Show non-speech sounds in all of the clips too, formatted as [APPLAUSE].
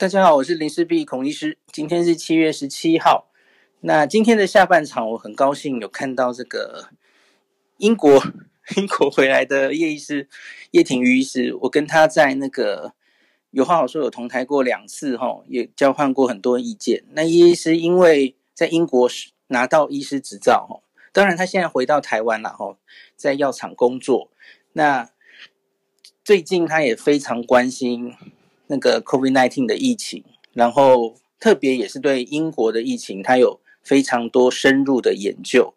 大家好，我是林氏璧孔医师。今天是七月十七号。那今天的下半场，我很高兴有看到这个英国 [LAUGHS] 英国回来的叶医师叶挺瑜医师。我跟他在那个有话好说，有同台过两次哈，也交换过很多意见。那叶医师因为在英国拿到医师执照哈，当然他现在回到台湾了哈，在药厂工作。那最近他也非常关心。那个 COVID-19 的疫情，然后特别也是对英国的疫情，它有非常多深入的研究。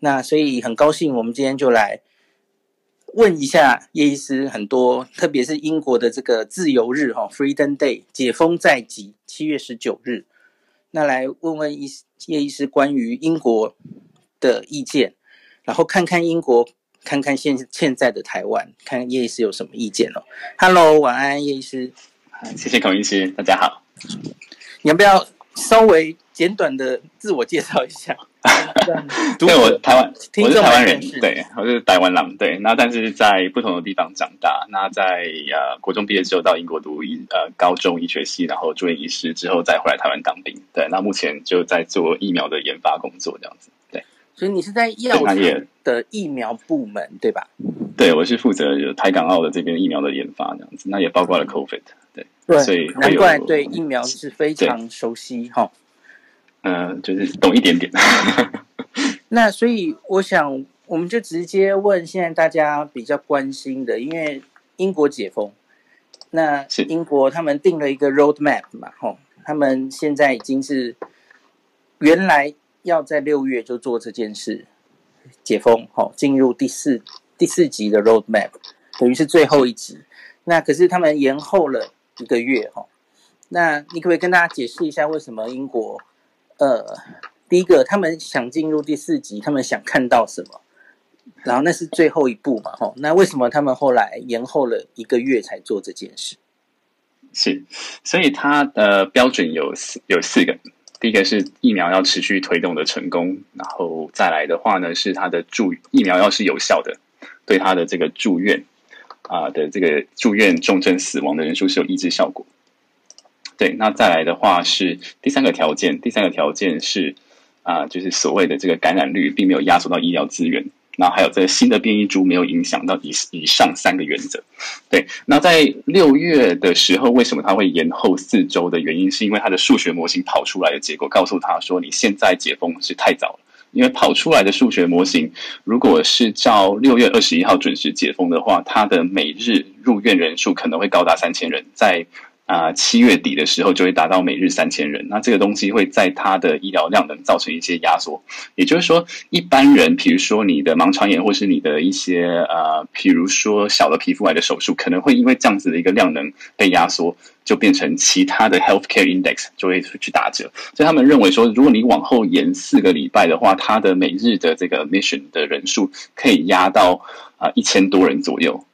那所以很高兴，我们今天就来问一下叶医师很多，特别是英国的这个自由日哈，Freedom Day，解封在即，七月十九日。那来问问医叶医师关于英国的意见，然后看看英国，看看现现在的台湾，看看叶医师有什么意见哦。Hello，晚安，叶医师。谢谢孔医师，大家好。你要不要稍微简短的自我介绍一下？[LAUGHS] 对，我台湾，我是台湾人，对，我是台湾人，对。那但是在不同的地方长大。那在呃国中毕业之后到英国读医呃高中医学系，然后住院医师之后再回来台湾当兵。对，那目前就在做疫苗的研发工作这样子。对，所以你是在药厂的疫苗部门对吧？对，我是负责台港澳的这边疫苗的研发这样子，那也包括了 COVID。对，所以难怪对疫苗是非常熟悉哈。嗯、呃，就是懂一点点。[LAUGHS] 那所以我想，我们就直接问现在大家比较关心的，因为英国解封，那英国他们定了一个 roadmap 嘛，吼，他们现在已经是原来要在六月就做这件事，解封，吼，进入第四第四集的 roadmap，等于是最后一集。那可是他们延后了。一个月哈，那你可不可以跟大家解释一下为什么英国，呃，第一个他们想进入第四集，他们想看到什么？然后那是最后一步嘛，哈，那为什么他们后来延后了一个月才做这件事？是，所以它的标准有四有四个，第一个是疫苗要持续推动的成功，然后再来的话呢是它的住疫苗要是有效的，对它的这个住院。啊的这个住院重症死亡的人数是有抑制效果，对。那再来的话是第三个条件，第三个条件是啊，就是所谓的这个感染率并没有压缩到医疗资源，那还有这个新的变异株没有影响到以以上三个原则，对。那在六月的时候，为什么它会延后四周的原因，是因为它的数学模型跑出来的结果告诉他说，你现在解封是太早了。因为跑出来的数学模型，如果是照六月二十一号准时解封的话，它的每日入院人数可能会高达三千人，在啊七月底的时候就会达到每日三千人。那这个东西会在它的医疗量能造成一些压缩，也就是说，一般人，比如说你的盲肠炎或是你的一些呃，比如说小的皮肤癌的手术，可能会因为这样子的一个量能被压缩。就变成其他的 healthcare index 就会去打折，所以他们认为说，如果你往后延四个礼拜的话，它的每日的这个 mission 的人数可以压到啊一千多人左右。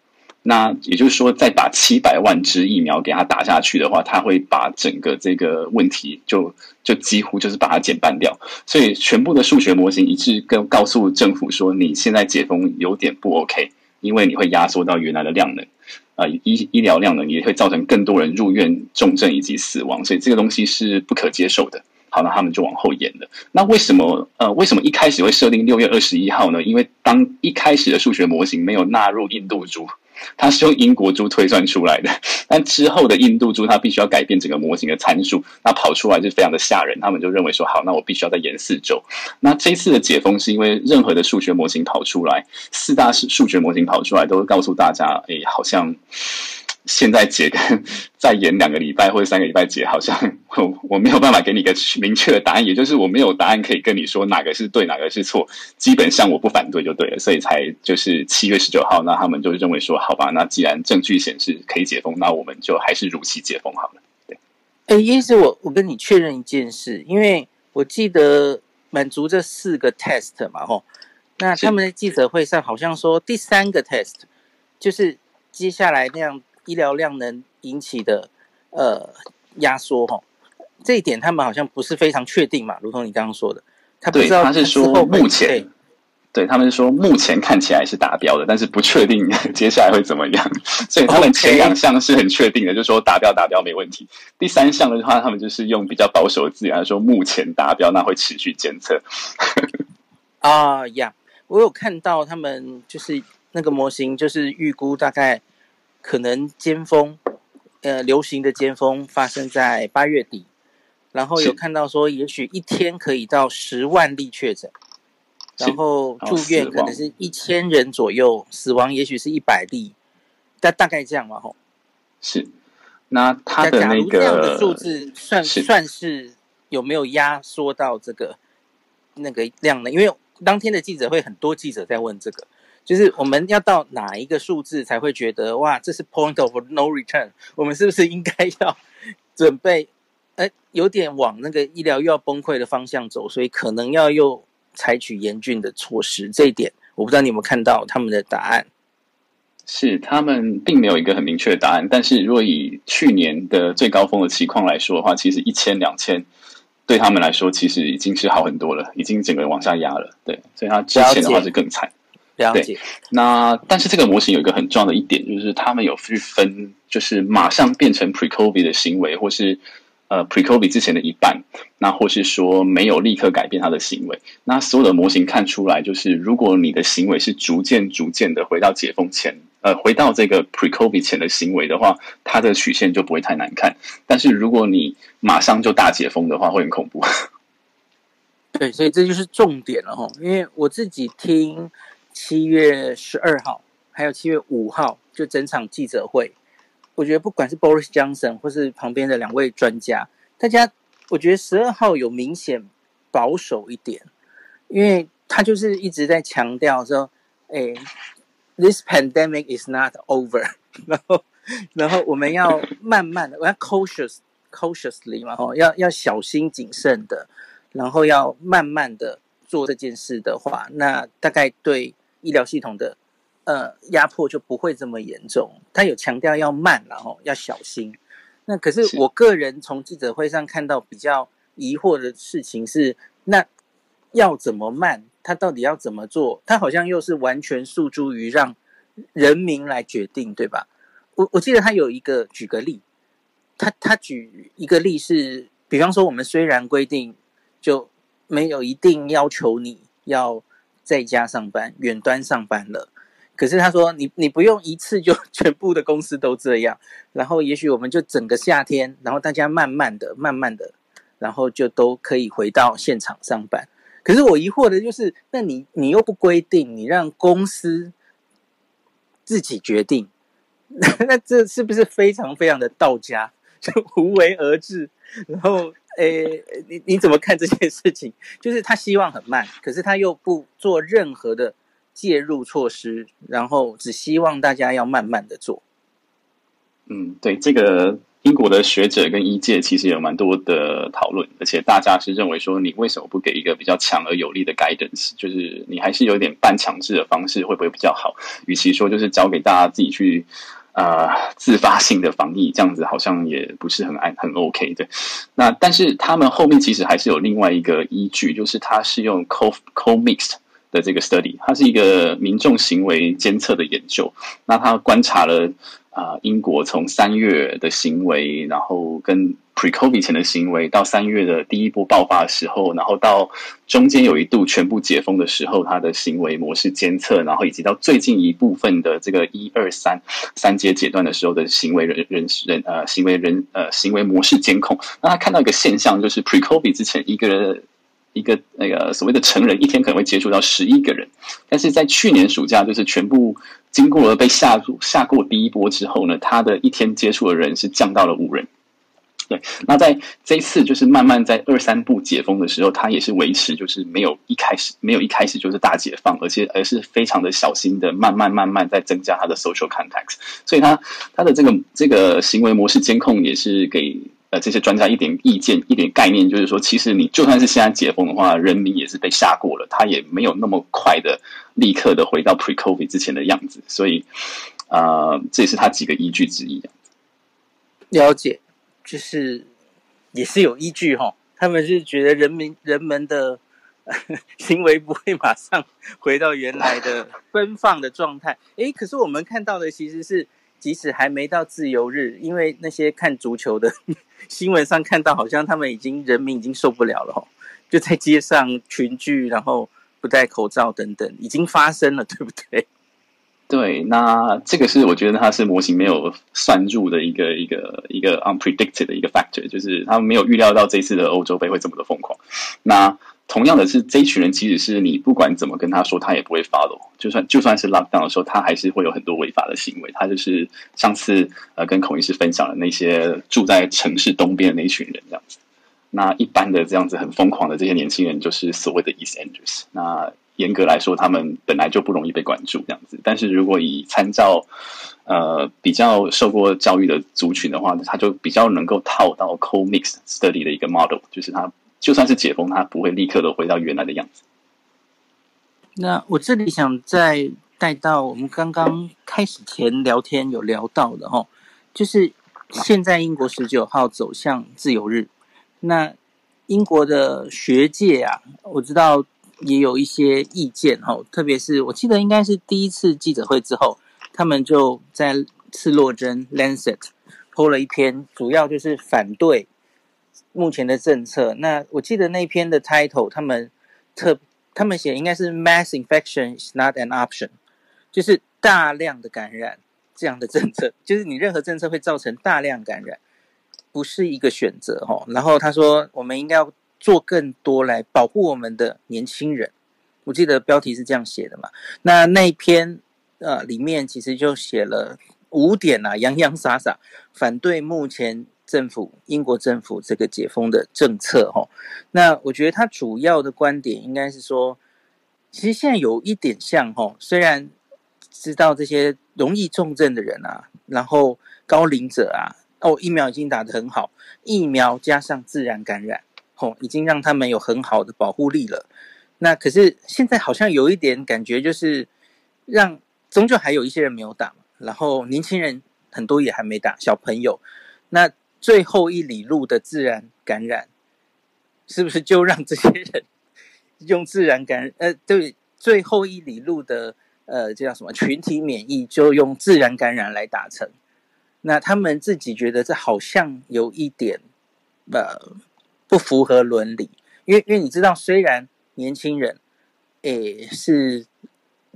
那也就是说，再把七百万支疫苗给它打下去的话，它会把整个这个问题就就几乎就是把它减半掉。所以全部的数学模型一致跟告诉政府说，你现在解封有点不 OK，因为你会压缩到原来的量能。啊，医医疗量呢也会造成更多人入院重症以及死亡，所以这个东西是不可接受的。好，那他们就往后延了。那为什么呃，为什么一开始会设定六月二十一号呢？因为当一开始的数学模型没有纳入印度猪。它是用英国猪推算出来的，但之后的印度猪它必须要改变整个模型的参数，那跑出来就非常的吓人。他们就认为说，好，那我必须要再延四周。那这次的解封是因为任何的数学模型跑出来，四大数数学模型跑出来，都告诉大家，哎，好像。现在解跟 [LAUGHS] 再延两个礼拜或者三个礼拜解，好像 [LAUGHS] 我我没有办法给你一个明确的答案，也就是我没有答案可以跟你说哪个是对，哪个是错。基本上我不反对就对了，所以才就是七月十九号，那他们就认为说，好吧，那既然证据显示可以解封，那我们就还是如期解封好了。对，哎，意思我我跟你确认一件事，因为我记得满足这四个 test 嘛，吼，那他们在记者会上好像说第三个 test 就是接下来那样。医疗量能引起的呃压缩哈，这一点他们好像不是非常确定嘛，如同你刚刚说的，他不知道他是说目前，对，他们说目前看起来是达标的，但是不确定 [LAUGHS] 接下来会怎么样。所以他们前两项是很确定的.就是说达标达标没问题。第三项的话，他们就是用比较保守的字眼说目前达标，那会持续监测。啊呀，我有看到他们就是那个模型，就是预估大概可能尖峰，呃，流行的尖峰发生在八月底，然后有看到说也许一天可以到十万例确诊。然后住院可能是一千人左右，死亡也许是一百例，但大概这样嘛吼。是，那他的那个这样的数字算算是有没有压缩到这个那个量呢？因为当天的记者会很多记者在问这个，就是我们要到哪一个数字才会觉得哇，这是 point of no return？我们是不是应该要准备？哎，[LAUGHS] 有点往那个医疗又要崩溃的方向走，所以可能要又。采取严峻的措施，这一点我不知道你有没有看到他们的答案。是，他们并没有一个很明确的答案。但是，如果以去年的最高峰的情况来说的话，其实一千两千对他们来说，其实已经是好很多了，已经整个往下压了。对，所以他之前的话是更惨。了解。对，那但是这个模型有一个很重要的一点，就是他们有去分，就是马上变成 pre-COVID 的行为，或是。呃，pre-COVID 之前的一半，那或是说没有立刻改变他的行为，那所有的模型看出来，就是如果你的行为是逐渐逐渐的回到解封前，呃，回到这个 pre-COVID 前的行为的话，它的曲线就不会太难看。但是如果你马上就大解封的话，会很恐怖。[LAUGHS] 对，所以这就是重点了哈。因为我自己听七月十二号还有七月五号就整场记者会。我觉得不管是 Boris Johnson 或是旁边的两位专家，大家我觉得十二号有明显保守一点，因为他就是一直在强调说，哎，this pandemic is not over，[LAUGHS] 然后然后我们要慢慢的，我要 cautious cautiously 嘛，哦，要要小心谨慎的，然后要慢慢的做这件事的话，那大概对医疗系统的。呃，压迫就不会这么严重。他有强调要慢，然后要小心。那可是我个人从记者会上看到比较疑惑的事情是，那要怎么慢？他到底要怎么做？他好像又是完全诉诸于让人民来决定，对吧？我我记得他有一个举个例，他他举一个例是，比方说我们虽然规定就没有一定要求你要在家上班、远端上班了。可是他说你你不用一次就 [LAUGHS] 全部的公司都这样，然后也许我们就整个夏天，然后大家慢慢的、慢慢的，然后就都可以回到现场上班。可是我疑惑的就是，那你你又不规定，你让公司自己决定，[LAUGHS] 那这是不是非常非常的道家，[LAUGHS] 就无为而治？然后诶，你你怎么看这件事情？就是他希望很慢，可是他又不做任何的。介入措施，然后只希望大家要慢慢的做。嗯，对，这个英国的学者跟医界其实有蛮多的讨论，而且大家是认为说，你为什么不给一个比较强而有力的 guidance？就是你还是有点半强制的方式，会不会比较好？与其说就是交给大家自己去呃自发性的防疫，这样子好像也不是很安很 OK 的。那但是他们后面其实还是有另外一个依据，就是他是用 co co mixed。的这个 study，它是一个民众行为监测的研究。那他观察了啊、英国从三月的行为，然后跟 pre-COVID 前的行为，到三月的第一波爆发的时候，然后到中间有一度全部解封的时候，它的行为模式监测，然后以及到最近一部分的这个一二三三阶阶段的时候的行为人人人呃行为人呃行为模式监控。那他看到一个现象，就是 pre-COVID 之前一个人。一个那个所谓的成人一天可能会接触到十一个人，但是在去年暑假，就是全部经过了被下下过第一波之后呢，他的一天接触的人是降到了五人。对，那在这一次就是慢慢在二三步解封的时候，他也是维持就是没有一开始没有一开始就是大解放，而且而是非常的小心的慢慢慢慢在增加他的 social contact，所以他他的这个这个行为模式监控也是给。呃，这些专家一点意见、一点概念，就是说，其实你就算是现在解封的话，人民也是被吓过了，他也没有那么快的立刻的回到 pre-COVID 之前的样子，所以，呃，这也是他几个依据之一。了解，就是也是有依据哈，他们是觉得人民人们的 [LAUGHS] 行为不会马上回到原来的奔放的状态。诶，可是我们看到的其实是，即使还没到自由日，因为那些看足球的 [LAUGHS] 新闻上看到，好像他们已经人民已经受不了了吼，就在街上群聚，然后不戴口罩等等，已经发生了，对不对？对，那这个是我觉得它是模型没有算入的一个一个一个 unpredicted 的一个 factor，就是他们没有预料到这次的欧洲杯会这么的疯狂。那同样的是，这一群人其实是你不管怎么跟他说，他也不会 follow。就算就算是 lockdown 的时候，他还是会有很多违法的行为。他就是上次呃跟孔医师分享的那些住在城市东边的那一群人这样子。那一般的这样子很疯狂的这些年轻人，就是所谓的 East Enders。那严格来说，他们本来就不容易被关注这样子。但是如果以参照呃比较受过教育的族群的话，他就比较能够套到 co-mixed study 的一个 model，就是他。就算是解封，他不会立刻的回到原来的样子。那我这里想再带到我们刚刚开始前聊天有聊到的哈，就是现在英国十九号走向自由日，那英国的学界啊，我知道也有一些意见哈，特别是我记得应该是第一次记者会之后，他们就在赤洛针 Lancet 铺了一篇，主要就是反对。目前的政策，那我记得那篇的 title，他们特他们写应该是 mass infection is not an option，就是大量的感染这样的政策，[LAUGHS] 就是你任何政策会造成大量感染，不是一个选择哈。然后他说，我们应该要做更多来保护我们的年轻人。我记得标题是这样写的嘛。那那一篇呃里面其实就写了五点啊，洋洋洒洒反对目前。政府，英国政府这个解封的政策，哈，那我觉得他主要的观点应该是说，其实现在有一点像，哈，虽然知道这些容易重症的人啊，然后高龄者啊，哦，疫苗已经打得很好，疫苗加上自然感染，吼，已经让他们有很好的保护力了。那可是现在好像有一点感觉，就是让终究还有一些人没有打，然后年轻人很多也还没打，小朋友，那。最后一里路的自然感染，是不是就让这些人用自然感？呃，对，最后一里路的呃，这叫什么群体免疫，就用自然感染来达成。那他们自己觉得这好像有一点呃不符合伦理，因为因为你知道，虽然年轻人诶是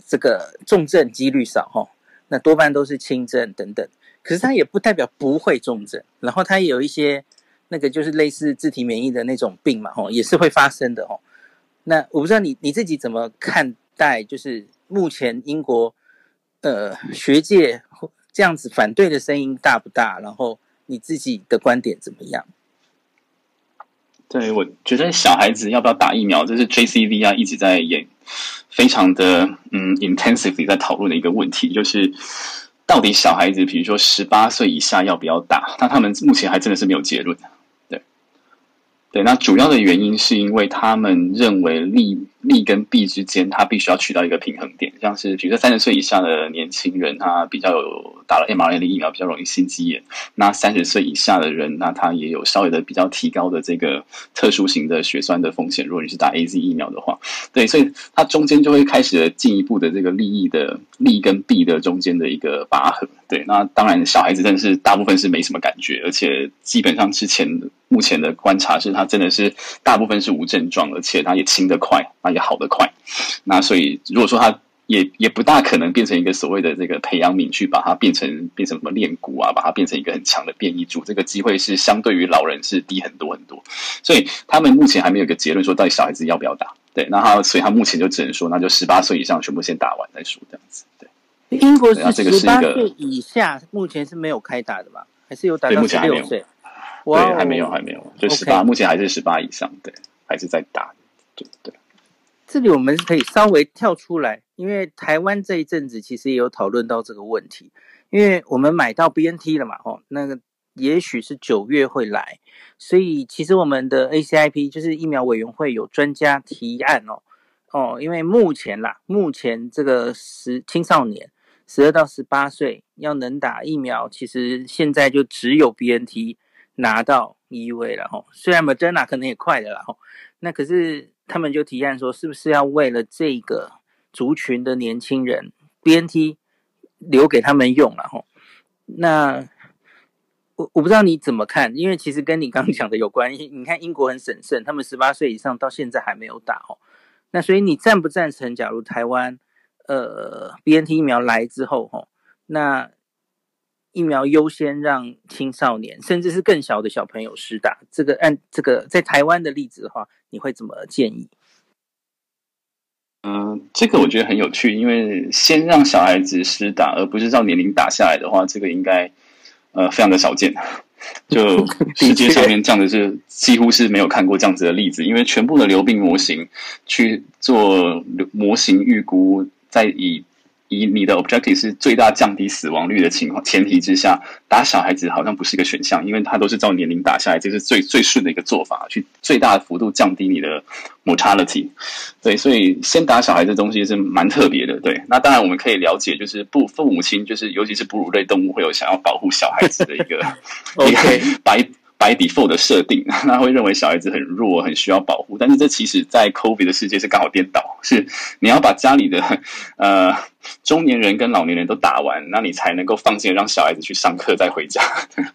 这个重症几率少哈，那多半都是轻症等等。可是它也不代表不会重症，然后它也有一些那个就是类似自体免疫的那种病嘛，吼，也是会发生的，吼。那我不知道你你自己怎么看待，就是目前英国呃学界这样子反对的声音大不大？然后你自己的观点怎么样？对，我觉得小孩子要不要打疫苗，这是 JCV 啊一直在演，非常的嗯 intensively 在讨论的一个问题，就是。到底小孩子，比如说十八岁以下要不要打？那他们目前还真的是没有结论。对，对，那主要的原因是因为他们认为利利跟弊之间，他必须要取到一个平衡点。像是比如说三十岁以下的年轻人，他比较有打了 mRNA 的疫苗，比较容易心肌炎。那三十岁以下的人，那他也有稍微的比较提高的这个特殊型的血栓的风险。如果你是打 AZ 疫苗的话，对，所以它中间就会开始进一步的这个利益的利跟弊的中间的一个拔河。对，那当然小孩子真的是大部分是没什么感觉，而且基本上之前目前的观察是，他真的是大部分是无症状，而且他也轻得快，那也好得快。那所以如果说他也也不大可能变成一个所谓的这个培养皿，去把它变成变成什么链骨啊，把它变成一个很强的变异株，这个机会是相对于老人是低很多很多。所以他们目前还没有一个结论说到底小孩子要不要打。对，那他所以他目前就只能说，那就十八岁以上全部先打完再说这样子。对，英国是十八岁以下目前是没有开打的吧？还是有打到十六岁？对，还没有，还没有，就十八，目前还是十八以上，对，还是在打。对对。这里我们可以稍微跳出来，因为台湾这一阵子其实也有讨论到这个问题，因为我们买到 BNT 了嘛，哦，那个也许是九月会来，所以其实我们的 ACIP 就是疫苗委员会有专家提案哦，哦，因为目前啦，目前这个十青少年十二到十八岁要能打疫苗，其实现在就只有 BNT 拿到 EUA 了，哦，虽然 Moderna 可能也快的啦，哦，那可是。他们就提案说，是不是要为了这个族群的年轻人，BNT 留给他们用了哈？那我我不知道你怎么看，因为其实跟你刚讲的有关系。你看英国很审慎，他们十八岁以上到现在还没有打哦。那所以你赞不赞成？假如台湾呃 BNT 疫苗来之后吼，那疫苗优先让青少年，甚至是更小的小朋友施打。这个按这个在台湾的例子的话，你会怎么建议？嗯、呃，这个我觉得很有趣，因为先让小孩子施打，而不是照年龄打下来的话，这个应该呃非常的少见。就 [LAUGHS] 世界上面这样的是几乎是没有看过这样子的例子，因为全部的流病模型去做模型预估，再以。以你的 objective 是最大降低死亡率的情况前提之下，打小孩子好像不是一个选项，因为它都是照年龄打下来，这是最最顺的一个做法，去最大的幅度降低你的 mortality。对，所以先打小孩这东西是蛮特别的。对，那当然我们可以了解，就是不父母亲，就是尤其是哺乳类动物，会有想要保护小孩子的一个 [LAUGHS] [LAUGHS] OK 白。By default 的设定，[LAUGHS] 他会认为小孩子很弱，很需要保护。但是这其实，在 COVID 的世界是刚好颠倒，是你要把家里的呃中年人跟老年人都打完，那你才能够放心让小孩子去上课再回家。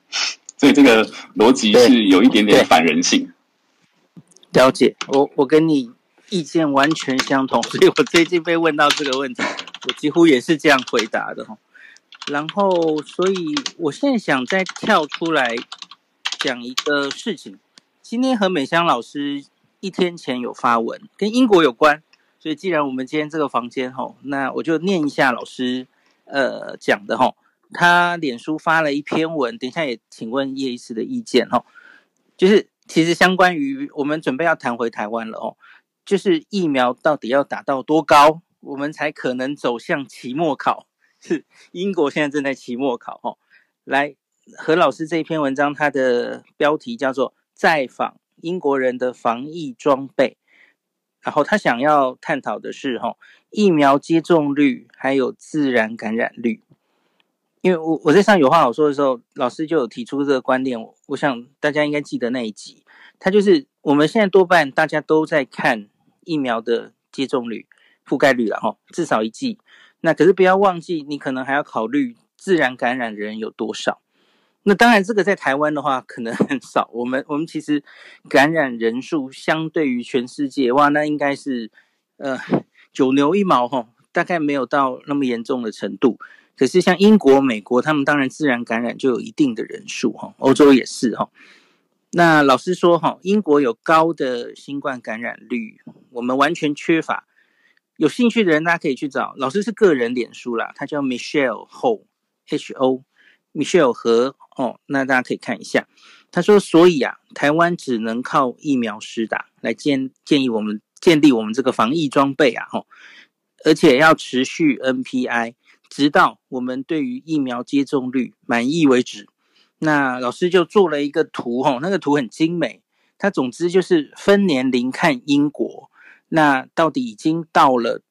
[LAUGHS] 所以这个逻辑是有一点点反人性。了解，我我跟你意见完全相同，所以我最近被问到这个问题，我几乎也是这样回答的。然后，所以我现在想再跳出来。讲一个事情，今天何美香老师一天前有发文，跟英国有关，所以既然我们今天这个房间吼，那我就念一下老师呃讲的吼，他脸书发了一篇文，等一下也请问叶医师的意见吼，就是其实相关于我们准备要谈回台湾了哦，就是疫苗到底要打到多高，我们才可能走向期末考，[LAUGHS] 是英国现在正在期末考吼，来。何老师这一篇文章，它的标题叫做《在访英国人的防疫装备》，然后他想要探讨的是哈疫苗接种率还有自然感染率。因为我我在上有话好说的时候，老师就有提出这个观念，我想大家应该记得那一集，他就是我们现在多半大家都在看疫苗的接种率、覆盖率了哈，至少一剂。那可是不要忘记，你可能还要考虑自然感染的人有多少。那当然，这个在台湾的话可能很少。我们我们其实感染人数相对于全世界，哇，那应该是呃九牛一毛哈，大概没有到那么严重的程度。可是像英国、美国，他们当然自然感染就有一定的人数哈，欧洲也是哈。那老实说哈，英国有高的新冠感染率，我们完全缺乏。有兴趣的人大家可以去找，老师是个人脸书啦，他叫 Michelle Ho，H O。Michelle 和哦，那大家可以看一下。他说：“所以啊，台湾只能靠疫苗施打来建建议我们建立我们这个防疫装备啊，吼，而且要持续 NPI，直到我们对于疫苗接种率满意为止。”那老师就做了一个图，吼，那个图很精美。他总之就是分年龄看英国，那到底已经到了。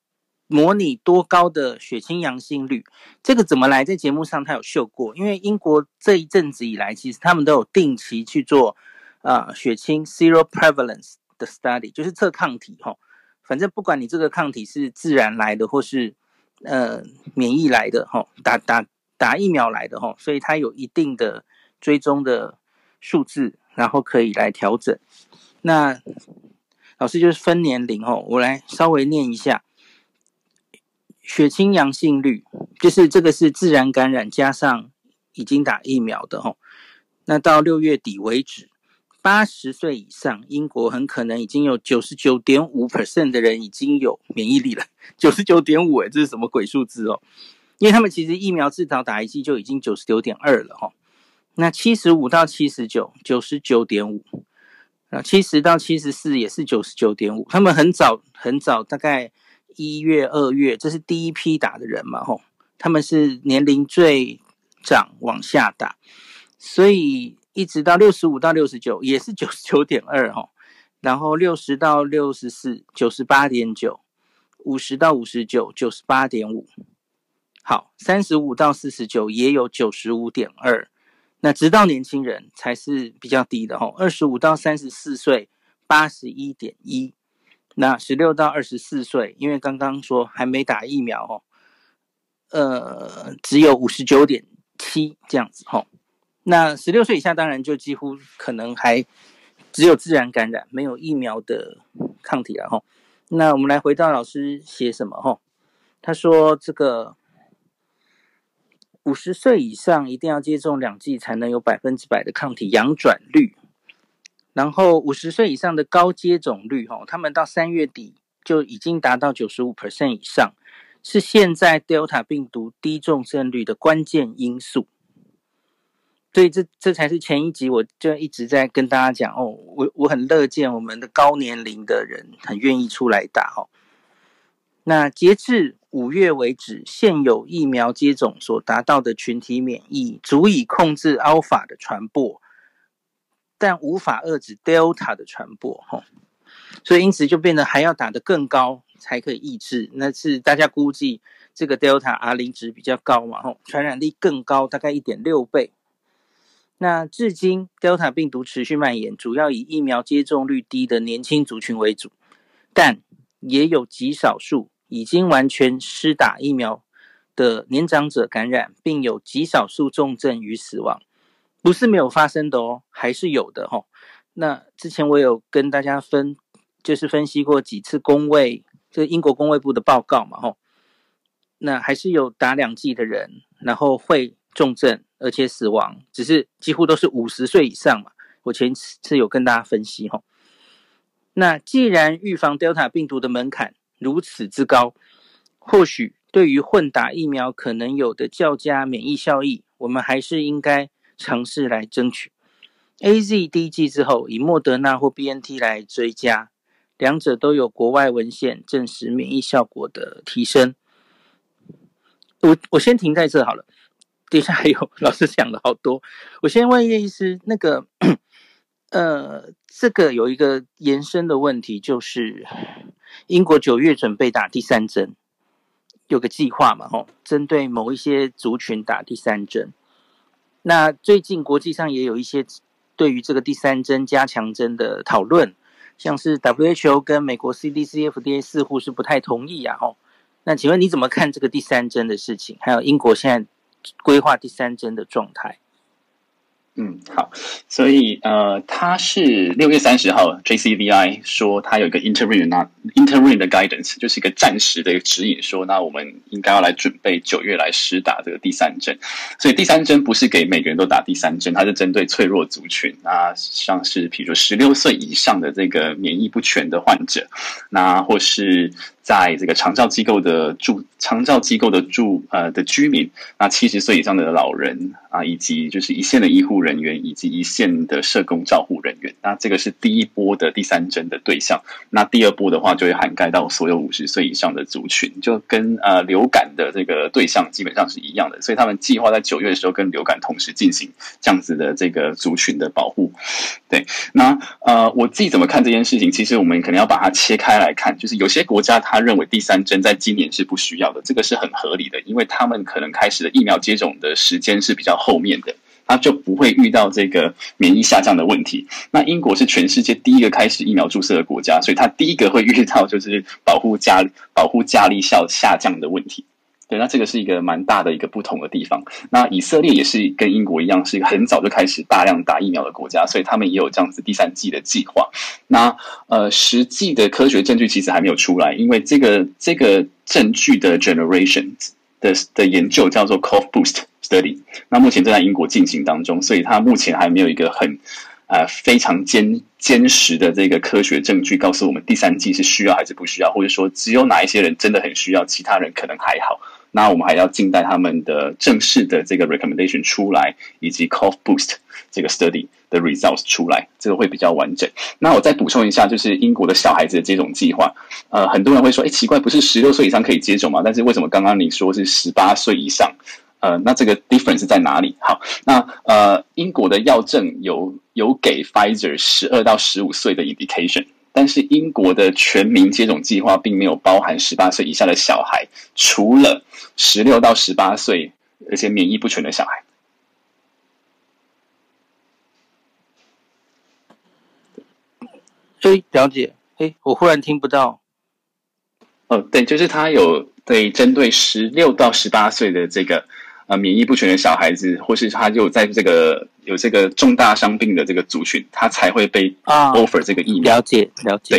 模拟多高的血清阳性率，这个怎么来？在节目上他有秀过，因为英国这一阵子以来，其实他们都有定期去做啊、血清 zero prevalence 的 study，就是测抗体哈。反正不管你这个抗体是自然来的，或是呃免疫来的哈，打打打疫苗来的哈，所以它有一定的追踪的数字，然后可以来调整。那老师就是分年龄哦，我来稍微念一下。血清阳性率就是这个是自然感染加上已经打疫苗的吼，那到六月底为止，八十岁以上，英国很可能已经有九十九点五 percent 的人已经有免疫力了。九十九点五，诶，这是什么鬼数字哦？因为他们其实疫苗至少打一剂就已经九十九点二了吼。那七十五到七十九，九十九点五，啊，七十到七十四也是九十九点五。他们很早很早，大概。一月、二月，这是第一批打的人嘛？吼，他们是年龄最长往下打，所以一直到六十五到六十九也是九十九点二吼，然后六十到六十四九十八点九，五十到五十九九十八点五，好，三十五到四十九也有九十五点二，那直到年轻人才是比较低的吼，二十五到三十四岁八十一点一。那十六到二十四岁，因为刚刚说还没打疫苗哦，呃，只有五十九点七这样子吼。那十六岁以下当然就几乎可能还只有自然感染，没有疫苗的抗体了吼。那我们来回到老师写什么吼？他说这个五十岁以上一定要接种两剂才能有百分之百的抗体阳转率。然后五十岁以上的高接种率，哈，他们到三月底就已经达到九十五 percent 以上，是现在 Delta 病毒低重症率的关键因素。所以这这才是前一集我就一直在跟大家讲哦，我我很乐见我们的高年龄的人很愿意出来打哦。那截至五月为止，现有疫苗接种所达到的群体免疫，足以控制 Alpha 的传播。但无法遏制 Delta 的传播，吼，所以因此就变得还要打得更高才可以抑制。那是大家估计这个 Delta R 零值比较高嘛，吼，传染力更高，大概一点六倍。那至今 Delta 病毒持续蔓延，主要以疫苗接种率低的年轻族群为主，但也有极少数已经完全施打疫苗的年长者感染，并有极少数重症与死亡。不是没有发生的哦，还是有的哦。那之前我有跟大家分，就是分析过几次公卫，这英国公卫部的报告嘛，吼。那还是有打两剂的人，然后会重症而且死亡，只是几乎都是五十岁以上嘛。我前次有跟大家分析吼。那既然预防 Delta 病毒的门槛如此之高，或许对于混打疫苗可能有的较佳免疫效益，我们还是应该。尝试来争取 AZ 第一剂之后，以莫德纳或 BNT 来追加，两者都有国外文献证实免疫效果的提升。我我先停在这好了，底下还有老师讲了好多。我先问叶医师，那个 [CLEARS THROAT] 呃，这个有一个延伸的问题，就是英国九月准备打第三针，有个计划嘛，吼，针对某一些族群打第三针。那最近国际上也有一些对于这个第三针加强针的讨论，像是 WHO 跟美国 CDC、FDA 似乎是不太同意啊。吼，那请问你怎么看这个第三针的事情？还有英国现在规划第三针的状态？嗯，好，所以呃，他是六月三十号，JCVI 说他有一个 interim 那 interim 的 guidance，就是一个暂时的一个指引，说那我们应该要来准备九月来施打这个第三针。所以第三针不是给每个人都打第三针，它是针对脆弱族群，那像是比如说十六岁以上的这个免疫不全的患者，那或是。在这个长照机构的住长照机构的住呃的居民，那七十岁以上的老人啊，以及就是一线的医护人员以及一线的社工照护人员，那这个是第一波的第三针的对象。那第二波的话，就会涵盖到所有五十岁以上的族群，就跟呃流感的这个对象基本上是一样的。所以他们计划在九月的时候跟流感同时进行这样子的这个族群的保护。对，那呃我自己怎么看这件事情？其实我们可能要把它切开来看，就是有些国家。他认为第三针在今年是不需要的，这个是很合理的，因为他们可能开始的疫苗接种的时间是比较后面的，他就不会遇到这个免疫下降的问题。那英国是全世界第一个开始疫苗注射的国家，所以他第一个会遇到就是保护加保护加力效下降的问题。对，那这个是一个蛮大的一个不同的地方。那以色列也是跟英国一样，是一个很早就开始大量打疫苗的国家，所以他们也有这样子第三季的计划。那呃，实际的科学证据其实还没有出来，因为这个这个证据的 generation 的的研究叫做 Cough Boost Study，那目前正在英国进行当中，所以它目前还没有一个很呃非常坚坚实的这个科学证据告诉我们第三剂是需要还是不需要，或者说只有哪一些人真的很需要，其他人可能还好。那我们还要静待他们的正式的这个 recommendation 出来，以及 Cough Boost 这个 study 的 results 出来，这个会比较完整。那我再补充一下，就是英国的小孩子的接种计划。呃，很多人会说，哎，奇怪，不是十六岁以上可以接种吗？但是为什么刚刚你说是十八岁以上？呃，那这个 difference 在哪里？好，那呃，英国的药证有有给 Pfizer 十二到十五岁的 indication。但是英国的全民接种计划并没有包含十八岁以下的小孩，除了十六到十八岁而且免疫不全的小孩。所以了解，哎，我忽然听不到。哦，对，就是他有对针对十六到十八岁的这个呃免疫不全的小孩子，或是他有在这个有这个重大伤病的这个族群，他才会被啊 offer 这个疫苗。了解，了解。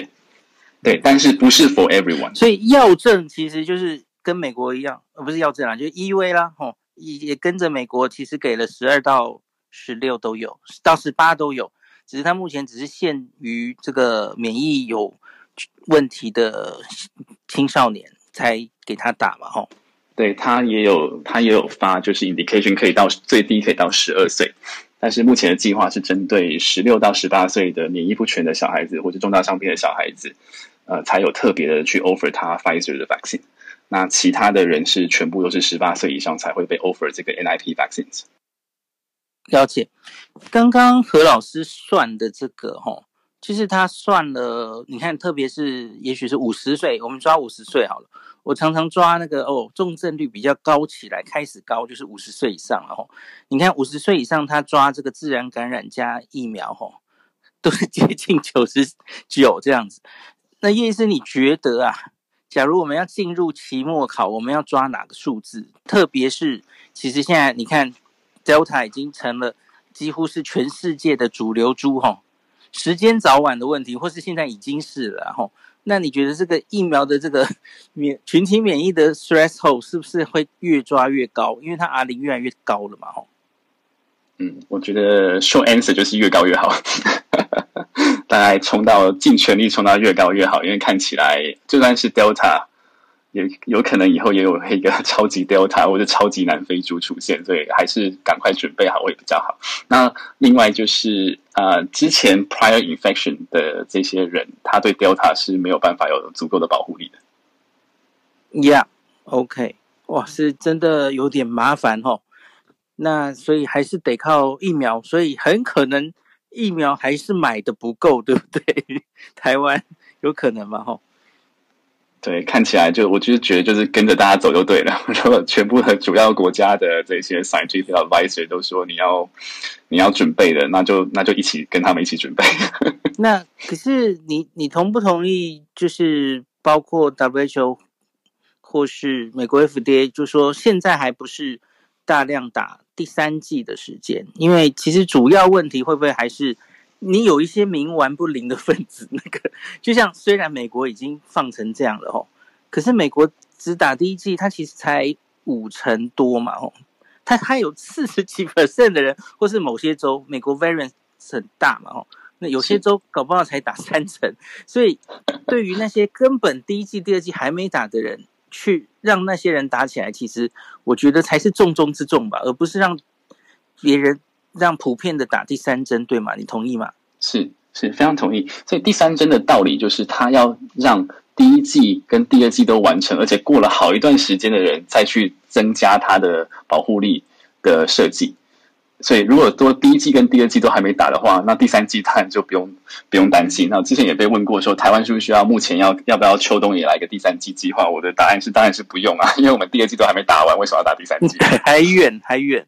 对，对，但是不是 for everyone。所以药证其实就是跟美国一样，呃，不是药证啦，就是 EUA 啦，吼，也也跟着美国，其实给了十二到十六都有，到十八都有，只是他目前只是限于这个免疫有问题的青少年才给他打嘛，吼，对，他也有他也有发，就是 indication 可以到最低可以到十二岁，但是目前的计划是针对十六到十八岁的免疫不全的小孩子或者重大伤病的小孩子，呃，才有特别的去 offer 他 Pfizer 的 vaccine，那其他的人是全部都是十八岁以上才会被 offer 这个 NIP vaccines。了解，刚刚何老师算的这个，吼。其实他算了，你看，特别是也许是五十岁，我们抓五十岁好了。我常常抓那个哦，重症率比较高起来，开始高就是五十岁以上了吼。你看五十岁以上，他抓这个自然感染加疫苗吼，都是接近九十九这样子。那叶医师，你觉得啊，假如我们要进入期末考，我们要抓哪个数字？特别是其实现在你看，Delta 已经成了几乎是全世界的主流株吼。时间早晚的问题，或是现在已经是了吼。那你觉得这个疫苗的这个 [LAUGHS] 免群体免疫的 threshold 是不是会越抓越高？因为它 R 零越来越高了嘛吼。嗯，我觉得 short answer 就是越高越好，[LAUGHS] 大概冲到尽全力冲到越高越好，因为看起来就算是 Delta。也有可能以后也有一个 [LAUGHS] 超级 Delta 或者超级南非株出现，所以还是赶快准备好会比较好。那另外就是呃，之前 prior infection 的这些人，他对 Delta 是没有办法有足够的保护力的。Yeah，OK，哇，是真的有点麻烦哦。那所以还是得靠疫苗，所以很可能疫苗还是买的不够，对不对？[LAUGHS] 台湾有可能吗？吼。对，看起来就我就是觉得就是跟着大家走就对了。[LAUGHS] 如果全部的主要国家的这些 scientific advisor 都说你要你要准备的，那就那就一起跟他们一起准备。[LAUGHS] 那可是你你同不同意？就是包括 WHO 或是美国 FDA，就说现在还不是大量打第三季的时间，因为其实主要问题会不会还是？你有一些冥顽不灵的分子，[LAUGHS] 那个就像虽然美国已经放成这样了哦，可是美国只打第一剂，它其实才五成多嘛哦，它还有四十几 percent 的人，或是某些州美国 variance 很大嘛哦，那有些州搞不好才打三成，所以对于那些根本第一剂、第二剂还没打的人，去让那些人打起来，其实我觉得才是重中之重吧，而不是让别人。让普遍的打第三针，对吗？你同意吗？是，是非常同意。所以第三针的道理就是，他要让第一季跟第二季都完成，而且过了好一段时间的人再去增加他的保护力的设计。所以，如果说第一季跟第二季都还没打的话，那第三季当然就不用不用担心。那之前也被问过说，台湾是不是需要目前要要不要秋冬也来个第三季计划？我的答案是，当然是不用啊，因为我们第二季都还没打完，为什么要打第三季？[LAUGHS] 还远还远，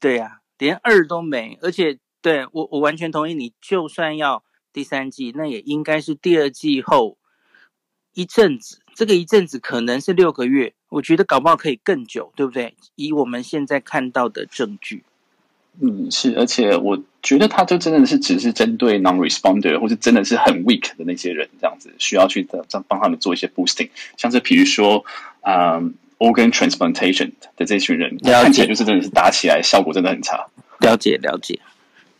对呀、啊。连二都没，而且对我我完全同意你，就算要第三季，那也应该是第二季后一阵子，这个一阵子可能是六个月，我觉得搞不好可以更久，对不对？以我们现在看到的证据，嗯，是，而且我觉得他就真的是只是针对 non-responder 或者真的是很 weak 的那些人，这样子需要去这样帮他们做一些 boosting，像是比如说，嗯。Organ transplantation 的这群人，看起来就是真的是打起来效果真的很差。了解了解，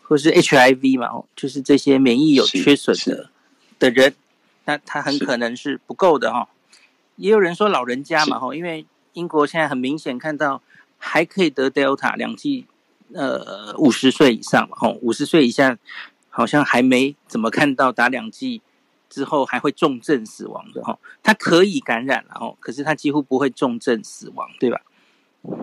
或是 HIV 嘛，就是这些免疫有缺损的的人，那他很可能是不够的哈。也有人说老人家嘛哈，因为英国现在很明显看到还可以得 Delta 两剂，呃，五十岁以上嘛哈，五十岁以下好像还没怎么看到打两剂。之后还会重症死亡的哈，它可以感染然后，可是它几乎不会重症死亡，对吧？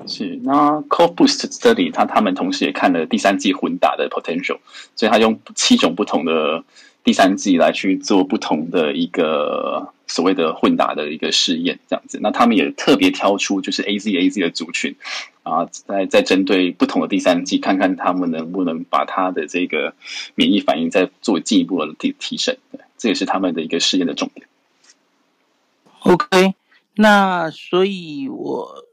是。那 Cov Boost Study，他他们同时也看了第三季混打的 potential，所以他用七种不同的第三季来去做不同的一个所谓的混打的一个试验，这样子。那他们也特别挑出就是 AZ AZ 的族群啊，再再针对不同的第三剂，看看他们能不能把他的这个免疫反应再做进一步的提提升。这也是他们的一个试验的重点。OK，那所以我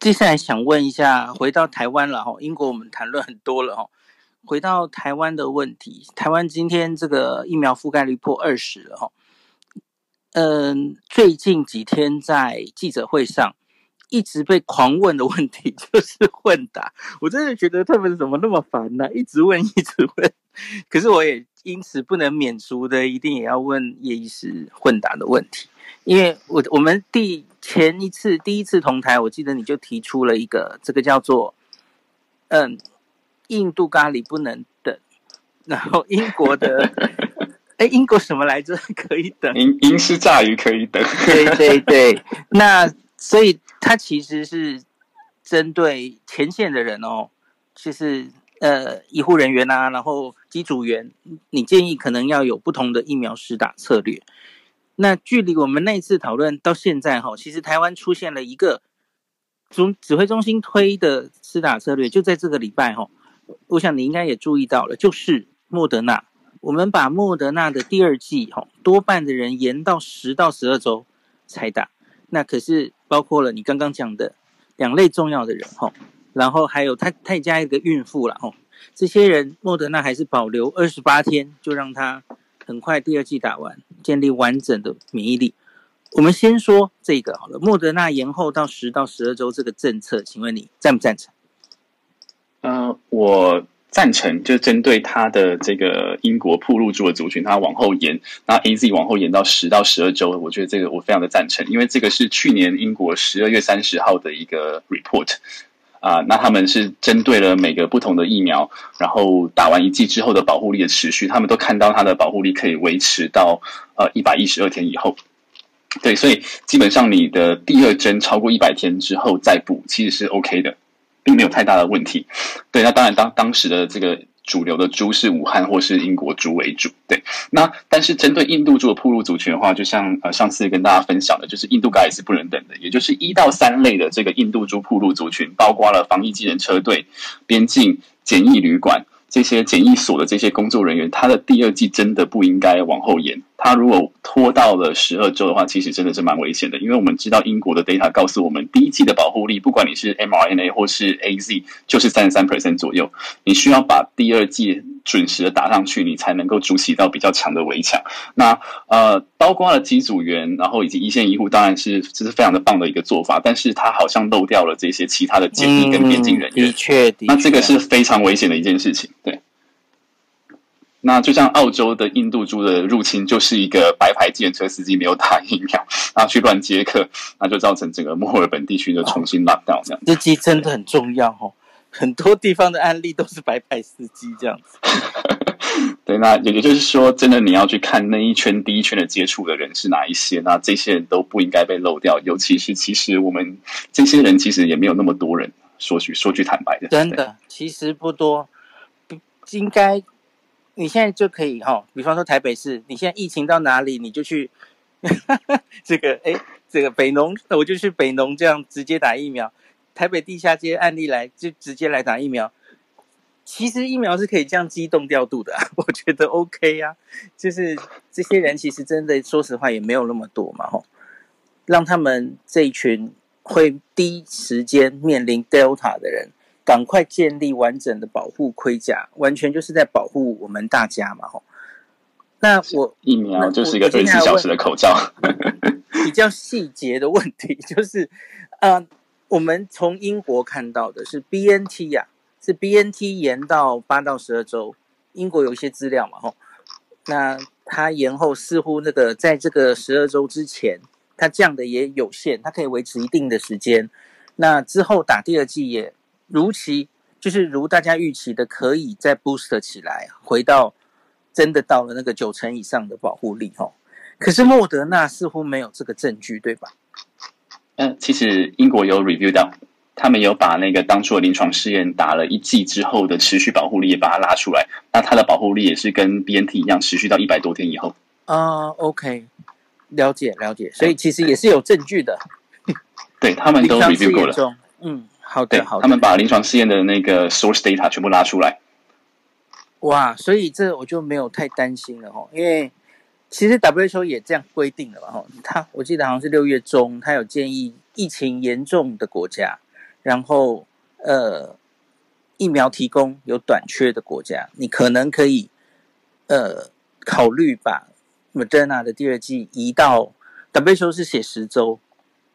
接下来想问一下，回到台湾了哈，英国我们谈论很多了哈，回到台湾的问题，台湾今天这个疫苗覆盖率破二十了哈，嗯，最近几天在记者会上。一直被狂问的问题 [LAUGHS] 就是混打，我真的觉得他们怎么那么烦呢、一直问，一直问。可是我也因此不能免俗的，一定也要问叶医师混打的问题，因为我我们第前一次第一次同台，我记得你就提出了一个这个叫做嗯印度咖喱不能等，然后英国的哎英国什么来着可以等？英英式炸鱼可以等？对对对，[LAUGHS] 那。所以它其实是针对前线的人哦，就是呃医护人员啊，然后机组员，你建议可能要有不同的疫苗施打策略。那距离我们那次讨论到现在哈，其实台湾出现了一个中指挥中心推的施打策略，就在这个礼拜哈，我想你应该也注意到了，就是莫德纳，我们把莫德纳的第二剂哈，多半的人延到十到十二周才打。那可是包括了你刚刚讲的两类重要的人哈，然后还有他他加一个孕妇了哈，这些人莫德纳还是保留二十八天，就让他很快第二剂打完，建立完整的免疫力。我们先说这个好了，莫德纳延后到十到十二周这个政策，请问你赞不赞成？呃，我。赞成，就针对他的这个英国暴露株的族群，他往后延，那 AZ 往后延到十到十二周，我觉得这个我非常的赞成，因为这个是去年英国十二月三十号的一个 report 啊，那他们是针对了每个不同的疫苗，然后打完一剂之后的保护力的持续，他们都看到它的保护力可以维持到呃一百一十二天以后，对，所以基本上你的第二针超过一百天之后再补，其实是 OK 的。并没有太大的问题，对，那当然当当时的这个主流的猪是武汉或是英国猪为主，对，那但是针对印度猪的铺路族群的话，就像呃上次跟大家分享的，就是印度咖也是不能等的，也就是一到三类的这个印度猪铺路族群，包括了防疫计程车队、边境检疫旅馆。这些检疫所的这些工作人员，他的第二季真的不应该往后延。他如果拖到了十二周的话，其实真的是蛮危险的。因为我们知道英国的 data 告诉我们，第一季的保护力，不管你是 mRNA 或是 AZ，就是三十三 percent 左右。你需要把第二季准时的打上去，你才能够筑起到比较强的围墙。那呃，包括了机组员，然后以及一线医护，当然是这是非常的棒的一个做法。但是他好像漏掉了这些其他的检疫跟边境人员。嗯、的确，的确，那这个是非常危险的一件事情。对。那就像澳洲的印度猪的入侵，就是一个白牌计程车司机没有打疫苗，然后去乱接客，那就造成整个墨尔本地区的重新 lock down 这样子。司机真的很重要哦，很多地方的案例都是白牌司机这样子。[LAUGHS] 对，那也也就是说，真的你要去看那一圈第一圈的接触的人是哪一些，那这些人都不应该被漏掉。尤其是，其实我们这些人其实也没有那么多人，说句说句坦白的，真的其实不多，不应该。你现在就可以哈，比方说台北市，你现在疫情到哪里，你就去 [LAUGHS] 这个哎，这个北农，那我就去北农这样直接打疫苗。台北地下街案例来就直接来打疫苗。其实疫苗是可以这样机动调度的，[LAUGHS] 我觉得 OK 呀、就是这些人其实真的说实话也没有那么多嘛，吼，让他们这一群会第一时间面临 Delta 的人。赶快建立完整的保护盔甲，完全就是在保护我们大家嘛！吼，那我疫苗就是一个二十四小时的口罩。比较细节的问题 [LAUGHS] 就是，呃，我们从英国看到的是 BNT 呀、啊，是 BNT 延到八到十二周，英国有一些资料嘛，吼，那它延后似乎那个在这个十二周之前，它降的也有限，它可以维持一定的时间，那之后打第二剂也。如期就是如大家预期的，可以再 boost 起来，回到真的到了那个九成以上的保护力哦。可是莫德纳似乎没有这个证据，对吧？嗯，其实英国有 review 到，他们有把那个当初的临床试验打了一剂之后的持续保护力也把它拉出来，那它的保护力也是跟 BNT 一样，持续到一百多天以后。啊、uh，OK，了解了解，所以其实也是有证据的。对，他们都 [LAUGHS] review 过了，嗯。好的，好的。他们把临床试验的那个 source data 全部拉出来。哇，所以这我就没有太担心了哦，因为其实 WHO 也这样规定了嘛，哈，他我记得好像是六月中，他有建议疫情严重的国家，然后呃疫苗提供有短缺的国家，你可能可以呃考虑把 Moderna 的第二季移到 WHO 是写十周，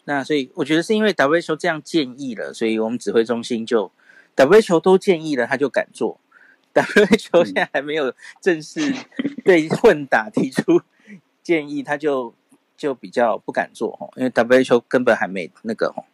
那所以我觉得是因为 WHO 这样建议了，所以我们指挥中心就 WHO 都建议了，他就敢做。[LAUGHS] WHO 现在还没有正式对混打提出建议，他就就比较不敢做哦，因为 WHO 根本还没那个哦。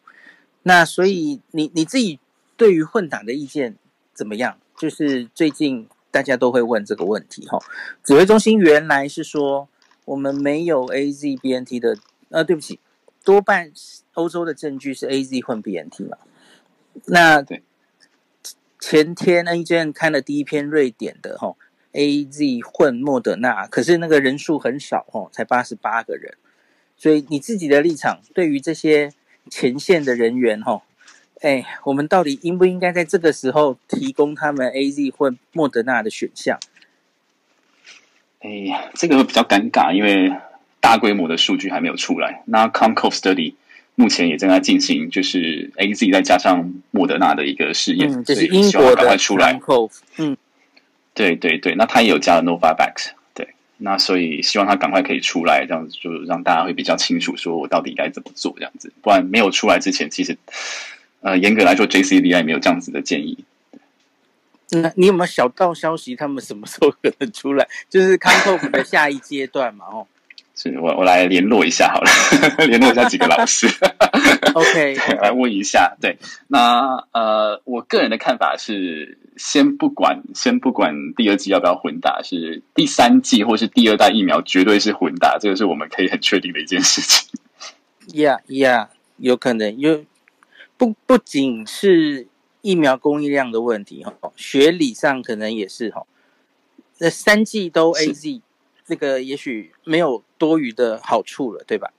那所以你你自己对于混打的意见怎么样？就是最近大家都会问这个问题哈。指挥中心原来是说我们没有 AZ BNT 的，呃，对不起，多半欧洲的证据是 AZ 混 BNT 嘛。那对。前天 NEJM 看了第一篇瑞典的哈 AZ 混莫德纳，可是那个人数很少哦，才八十八个人。所以你自己的立场，对于这些前线的人员哈，哎，我们到底应不应该在这个时候提供他们 AZ 混莫德纳的选项？哎呀，这个会比较尴尬，因为大规模的数据还没有出来。那 CONCOVE Study。目前也正在进行，就是 A Z 再加上莫德纳的一个试验，嗯，就是英国赶快出来。嗯，对对对，那他也有加了 Novavax，对，那所以希望他赶快可以出来，这样子就让大家会比较清楚，说我到底该怎么做这样子。不然没有出来之前，其实呃，严格来说，J C V I 没有这样子的建议。那你有没有小道消息？他们什么时候可能出来？就是 CONCOVE 的下一阶段嘛？哦。是我我来联络一下好了，[LAUGHS] 联络一下几个老师，OK，[LAUGHS] 来问一下。对，那呃，我个人的看法是，先不管先不管第二季要不要混打，是第三季或是第二代疫苗绝对是混打，这个是我们可以很确定的一件事情。Yeah, yeah，有可能，有不不仅是疫苗供应量的问题哈，学理上可能也是哈，那三季都 AZ。这个也许没有多余的好处了，对吧？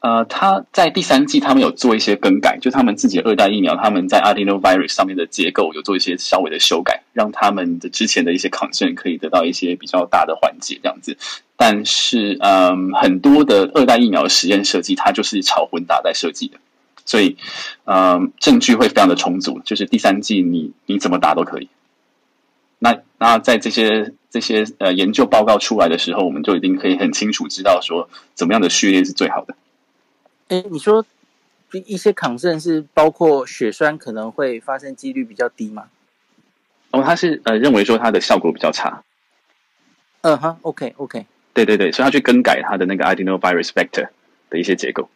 呃，他在第三季，他们有做一些更改，就他们自己二代疫苗，他们在 adenovirus 上面的结构有做一些稍微的修改，让他们的之前的一些 concern 可以得到一些比较大的缓解，这样子。但是，嗯，很多的二代疫苗的实验设计，它就是朝混打在设计的，所以，嗯，证据会非常的充足，就是第三季你你怎么打都可以。那那在这些这些呃研究报告出来的时候，我们就已经可以很清楚知道说怎么样的序列是最好的。哎，你说一些 concern 是包括血栓可能会发生几率比较低吗？哦，他是呃认为说它的效果比较差。嗯哼，OK OK，对对对，所以他去更改他的那个 adenovirus vector 的一些结构。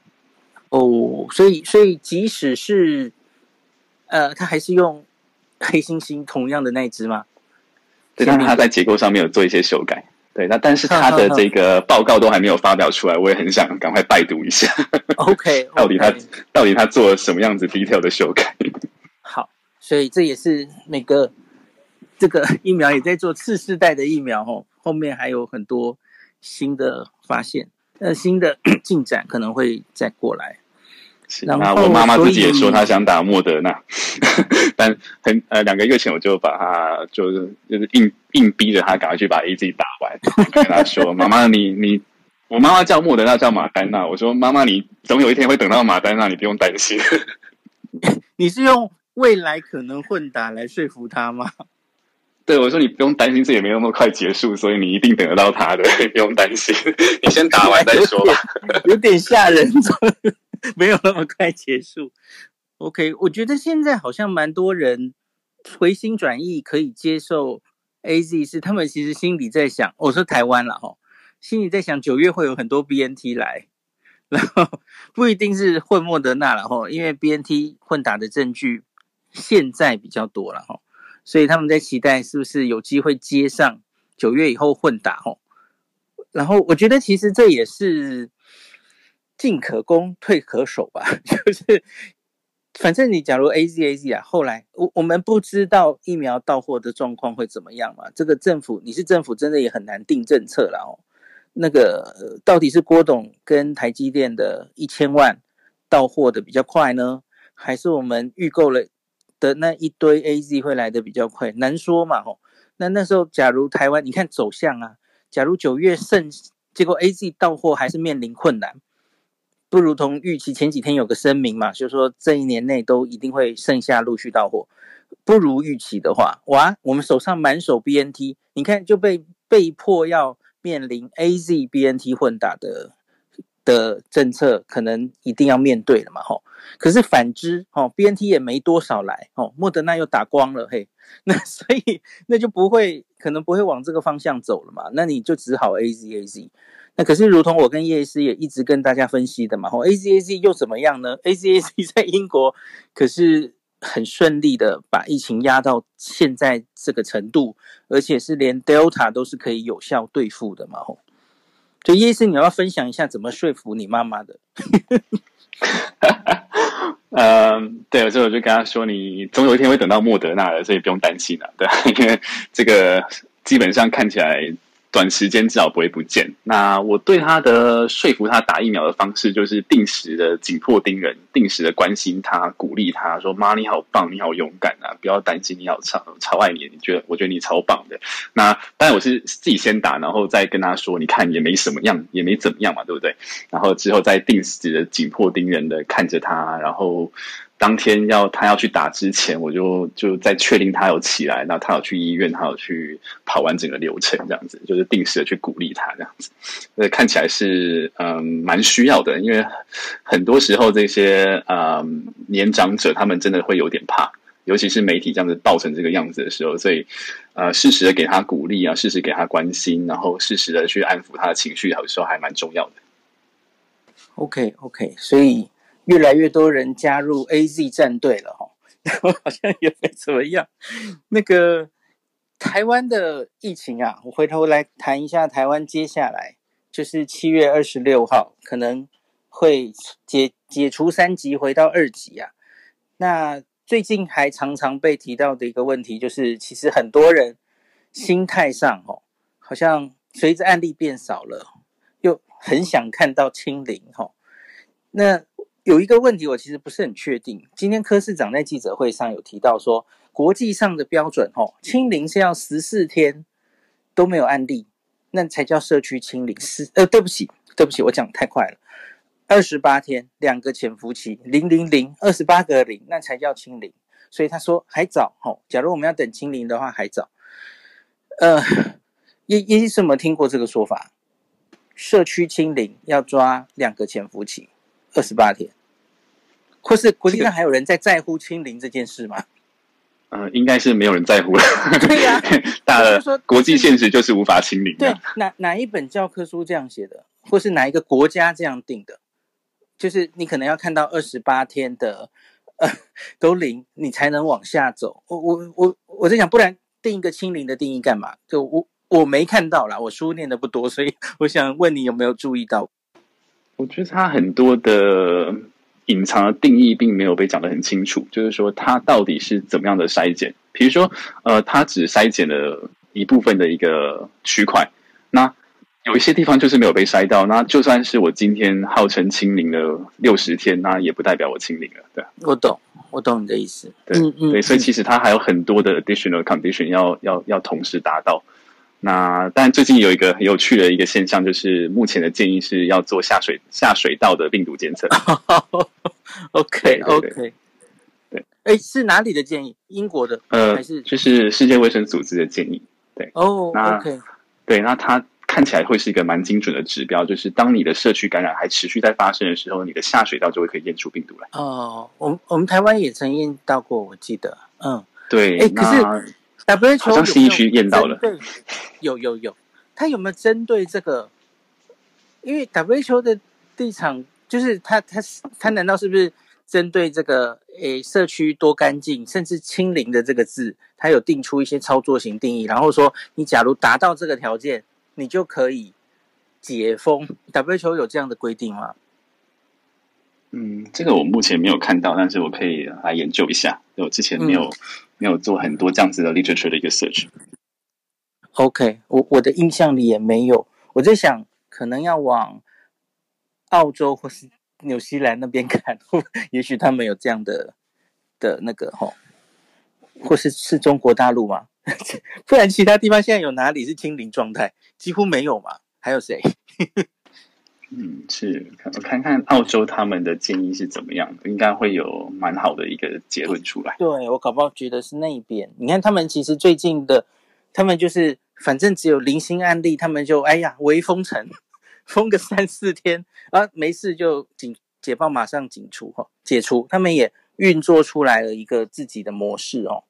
哦，所以所以即使是呃，他还是用黑猩猩同样的那只吗？对，但是他在结构上面有做一些修改。对，那但是他的这个报告都还没有发表出来，我也很想赶快拜读一下。OK，, okay. [LAUGHS] 到底他到底他做了什么样子 detail 的修改？好，所以这也是每个这个疫苗也在做次世代的疫苗哦，后面还有很多新的发现，呃，新的进展可能会再过来。那我妈妈自己也说她想打莫德纳，[LAUGHS] 但很呃两个月前我就把她就是就是硬硬逼着她赶快去把 AZ 打完，跟她说：“妈妈你你，我妈妈叫莫德纳叫马丹娜，我说妈妈你总有一天会等到马丹娜，你不用担心。[LAUGHS] ”你是用未来可能混打来说服她吗？[LAUGHS] 对，我说你不用担心，这也没有那么快结束，所以你一定等得到她的，不用担心，你先打完再说吧。有点吓人。没有那么快结束。OK，我觉得现在好像蛮多人回心转意，可以接受 AZ，是他们其实心里在想，我说台湾了哈，心里在想九月会有很多 BNT 来，然后不一定是混莫德纳了哈，因为 BNT 混打的证据现在比较多了哈，所以他们在期待是不是有机会接上九月以后混打哈，然后我觉得其实这也是。进可攻，退可守吧。[LAUGHS] 就是，反正你假如 A Z A Z 啊，后来我我们不知道疫苗到货的状况会怎么样嘛。这个政府，你是政府，真的也很难定政策了哦。那个到底是郭董跟台积电的一千万到货的比较快呢，还是我们预购了的那一堆 A Z 会来的比较快？难说嘛吼。那那时候，假如台湾，你看走向啊。假如九月剩，结果 AZ 到货还是面临困难，不如同预期。前几天有个声明嘛，就是说这一年内都一定会剩下陆续到货。不如预期的话，哇，我们手上满手 BNT，你看就被被迫要面临 AZ BNT 混打的的政策，可能一定要面对了嘛，吼。可是反之，哦，BNT 也没多少来，哦，莫德纳又打光了，嘿，[LAUGHS] 那所以那就不会，可能不会往这个方向走了嘛，那你就只好 AZ AZ。那可是如同我跟叶医师也一直跟大家分析的嘛，吼，A C A C 又怎么样呢？A C A C 在英国可是。很顺利的把疫情压到现在这个程度，而且是连 Delta 都是可以有效对付的嘛？吼，所以叶医师，你要分享一下怎么说服你妈妈的？嗯，[LAUGHS] 对，所以我就跟他说，你总有一天会等到莫德纳的，所以不用担心了，对，因为这个基本上看起来。短时间至少不会不见。那我对他的说服他打疫苗的方式，就是定时的紧迫盯人，定时的关心他，鼓励他说：“妈，你好棒，你好勇敢啊！不要担心，你好超超爱你，你觉得？我觉得你超棒的。”那当然我是自己先打，然后再跟他说：“你看也没什么样，也没怎么样嘛，对不对？”然后之后再定时的紧迫盯人的看着他，然后。当天要他要去打之前，我就就在确定他有起来，那他有去医院，他有去跑完整个流程，这样子就是定时的去鼓励他，这样子，呃，看起来是嗯蛮需要的，因为很多时候这些嗯年长者他们真的会有点怕，尤其是媒体这样子报成这个样子的时候，所以呃适时的给他鼓励啊，适时给他关心，然后适时的去安抚他的情绪，有时候还蛮重要的。OK OK，所以。越来越多人加入 AZ 战队了哈，我 [LAUGHS] 好像也没怎么样。那个台湾的疫情啊，我回头来谈一下台湾接下来就是七月二十六号可能会解解除三级回到二级啊。那最近还常常被提到的一个问题就是，其实很多人心态上哦，好像随着案例变少了，又很想看到清零哈。那有一个问题，我其实不是很确定。今天柯市长在记者会上有提到说，国际上的标准，吼，清零是要十四天都没有案例，那才叫社区清零。是，呃，对不起，对不起，我讲太快了。二十八天，两个潜伏期，零零零，二十八个零，那才叫清零。所以他说还早，吼。假如我们要等清零的话，还早。呃，叶叶医生有没有听过这个说法？社区清零要抓两个潜伏期。二十八天，或是国际上还有人在在乎清零这件事吗？呃，应该是没有人在乎了。对呀、[LAUGHS] 啊，大了说国际现实就是无法清零。对，哪哪一本教科书这样写的，或是哪一个国家这样定的？就是你可能要看到二十八天的呃都零，你才能往下走。我我我我在想，不然定一个清零的定义干嘛？就我我没看到啦，我书念的不多，所以我想问你有没有注意到？我觉得它很多的隐藏的定义并没有被讲得很清楚，就是说它到底是怎么样的筛检？比如说，呃，它只筛检了一部分的一个区块，那有一些地方就是没有被筛到，那就算是我今天号称清零了六十天，那也不代表我清零了，对。我懂，我懂你的意思。对，嗯嗯，对，所以其实它还有很多的 additional condition 要要要同时达到。那但最近有一个很有趣的一个现象，就是目前的建议是要做下水下水道的病毒检测。OK [LAUGHS] OK，对，哎，是哪里的建议？英国的？呃，还是就是世界卫生组织的建议？对，哦、oh,，OK，对，那它看起来会是一个蛮精准的指标，就是当你的社区感染还持续在发生的时候，你的下水道就会可以验出病毒来。哦，我们我们台湾也曾验到过，我记得，嗯，对，哎，可是。WHO 好像新一区验到了，对，有有有，他有没有针对这个？因为 WHO 的立场就是他他他难道是不是针对这个？诶，社区多干净，甚至清零的这个字，他有定出一些操作型定义，然后说你假如达到这个条件，你就可以解封。WHO 有这样的规定吗？嗯，这个我目前没有看到，但是我可以来研究一下。我之前没有、嗯、没有做很多这样子的 literature 的一个 search。OK，我我的印象里也没有。我在想，可能要往澳洲或是纽西兰那边看，[LAUGHS] 也许他们有这样的的那个吼，或是是中国大陆吗？[LAUGHS] 不然其他地方现在有哪里是清零状态？几乎没有嘛？还有谁？嗯，是，我看看澳洲他们的建议是怎么样的，应该会有蛮好的一个结论出来。对，我搞不好觉得是那边。你看他们其实最近的，他们就是反正只有零星案例，他们就哎呀，微封城，封个三四天啊，没事就解解放，马上解除哈，解除。他们也运作出来了一个自己的模式哦。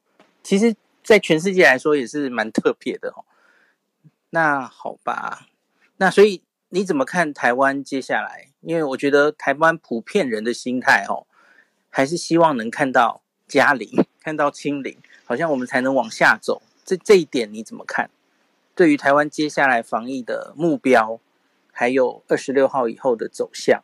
其实，在全世界来说也是蛮特别的哦。那好吧，那所以。你怎么看台湾接下来？因为我觉得台湾普遍人的心态哦，还是希望能看到加零，看到清零，好像我们才能往下走。这这一点你怎么看？对于台湾接下来防疫的目标，还有二十六号以后的走向，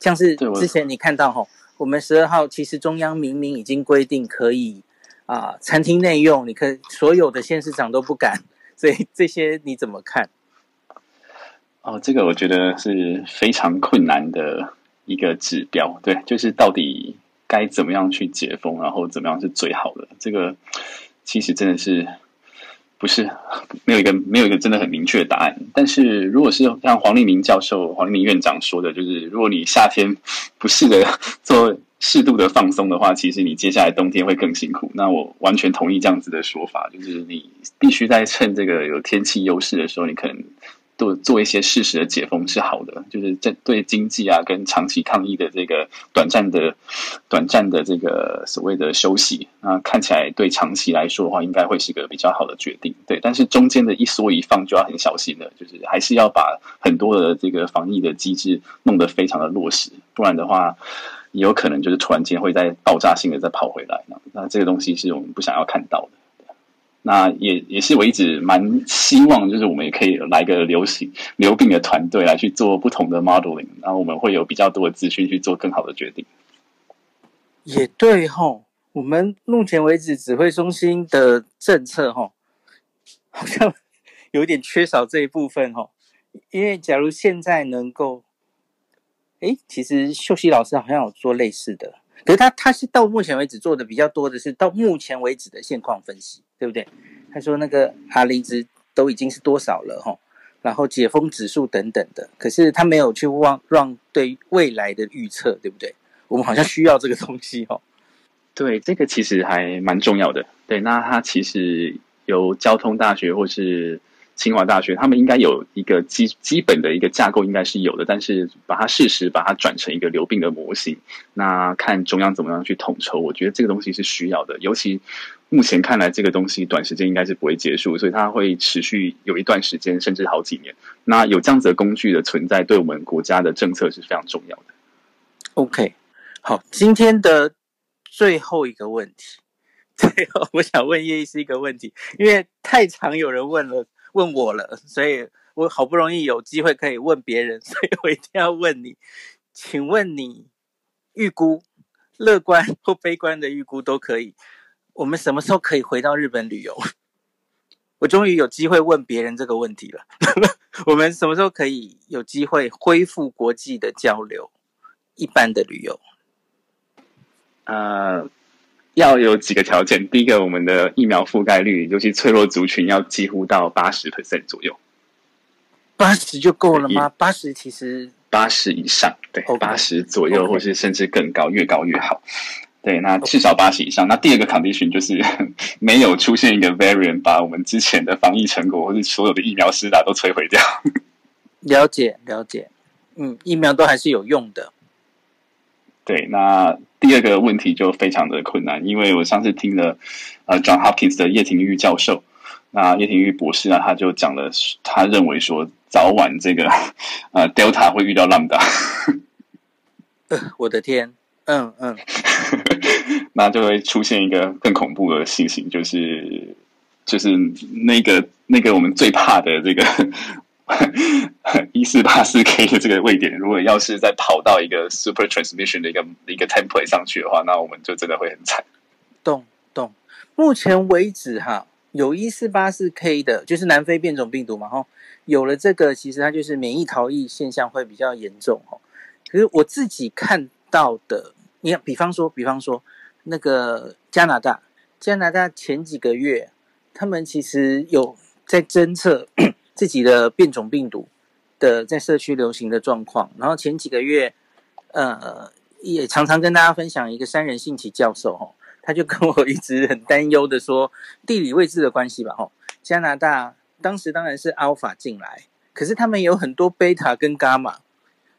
像是之前你看到哈，我们十二号其实中央明明已经规定可以啊，餐厅内用，你可所有的县市长都不敢，所以这些你怎么看？哦，这个我觉得是非常困难的一个指标，对，就是到底该怎么样去解封，然后怎么样是最好的。这个其实真的是不是没有一个没有一个真的很明确的答案。但是如果是像黄立明教授、黄立明院长说的，就是如果你夏天不试着 [LAUGHS] 做适度的放松的话，其实你接下来冬天会更辛苦。那我完全同意这样子的说法，就是你必须在趁这个有天气优势的时候，你可能。做做一些适时的解封是好的，就是针对经济啊跟长期抗疫的这个短暂的、短暂的这个所谓的休息，那看起来对长期来说的话，应该会是个比较好的决定。对，但是中间的一缩一放就要很小心了，就是还是要把很多的这个防疫的机制弄得非常的落实，不然的话，也有可能就是突然间会再爆炸性的再跑回来。那这个东西是我们不想要看到的。那也也是我一直蛮希望，就是我们也可以来个流行流病的团队来去做不同的 modeling，然后我们会有比较多的资讯去做更好的决定。也对吼，我们目前为止指挥中心的政策吼，好像 [LAUGHS] 有点缺少这一部分吼。因为假如现在能够，哎，其实秀熙老师好像有做类似的。可是他他是到目前为止做的比较多的是到目前为止的现况分析，对不对？他说那个 R 零值都已经是多少了哈，然后解封指数等等的，可是他没有去望让对未来的预测，对不对？我们好像需要这个东西哦。[LAUGHS] 对，这个其实还蛮重要的。对，那他其实由交通大学或是。清华大学，他们应该有一个基基本的一个架构，应该是有的，但是把它适时把它转成一个流病的模型，那看中央怎么样去统筹，我觉得这个东西是需要的。尤其目前看来，这个东西短时间应该是不会结束，所以它会持续有一段时间，甚至好几年。那有这样子的工具的存在，对我们国家的政策是非常重要的。OK，好，今天的最后一个问题，最后我想问叶医师一个问题，因为太常有人问了。问我了，所以我好不容易有机会可以问别人，[LAUGHS] 所以我一定要问你，请问你预估乐观或悲观的预估都可以，我们什么时候可以回到日本旅游？我终于有机会问别人这个问题了。[LAUGHS] 我们什么时候可以有机会恢复国际的交流，一般的旅游？呃。要有几个条件，第一个，我们的疫苗覆盖率，尤其脆弱族群，要几乎到八十 percent 左右。八十就够了吗？八十其实八十以上，对，八十.左右.或是甚至更高，越高越好。对，那至少八十以上。那第二个 condition 就是 [LAUGHS] 没有出现一个 variant 把我们之前的防疫成果或是所有的疫苗施打都摧毁掉。[LAUGHS] 了解，了解。嗯，疫苗都还是有用的。对，那第二个问题就非常的困难，因为我上次听了呃，John Hopkins 的叶廷玉教授，那叶廷玉博士呢，他就讲了，他认为说早晚这个 [LAUGHS] 呃 Delta 会遇到 Lambda。呃，[LAUGHS] 我的天，嗯嗯，[LAUGHS] 那就会出现一个更恐怖的情形，就是就是那个那个我们最怕的这个。[LAUGHS] 一四八四 K 的这个位点，如果要是再跑到一个 super transmission 的一个一个 template 上去的话，那我们就真的会很惨。懂懂。目前为止哈，有一四八四 K 的，就是南非变种病毒嘛，哈，有了这个，其实它就是免疫逃逸现象会比较严重，哈。可是我自己看到的，你，比方说，比方说那个加拿大，加拿大前几个月。他们其实有在侦测自己的变种病毒的在社区流行的状况。然后前几个月，呃，也常常跟大家分享一个三人信奇教授哈，他就跟我一直很担忧的说，地理位置的关系吧哈，加拿大当时当然是 Alpha 进来，可是他们有很多贝塔跟伽马，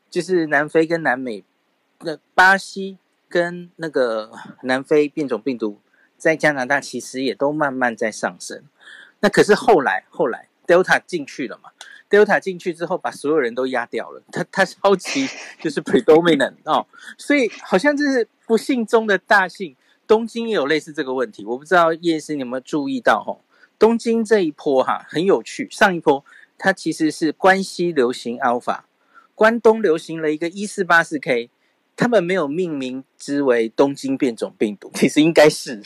就是南非跟南美，那巴西跟那个南非变种病毒。在加拿大其实也都慢慢在上升，那可是后来后来 Delta 进去了嘛？Delta 进去之后把所有人都压掉了，它它超级就是 predominant 哦，所以好像这是不幸中的大幸。东京也有类似这个问题，我不知道叶师你有没有注意到哈？东京这一波哈很有趣，上一波它其实是关西流行 Alpha，关东流行了一个一四八四 K。他们没有命名之为东京变种病毒，[LAUGHS] 其实应该是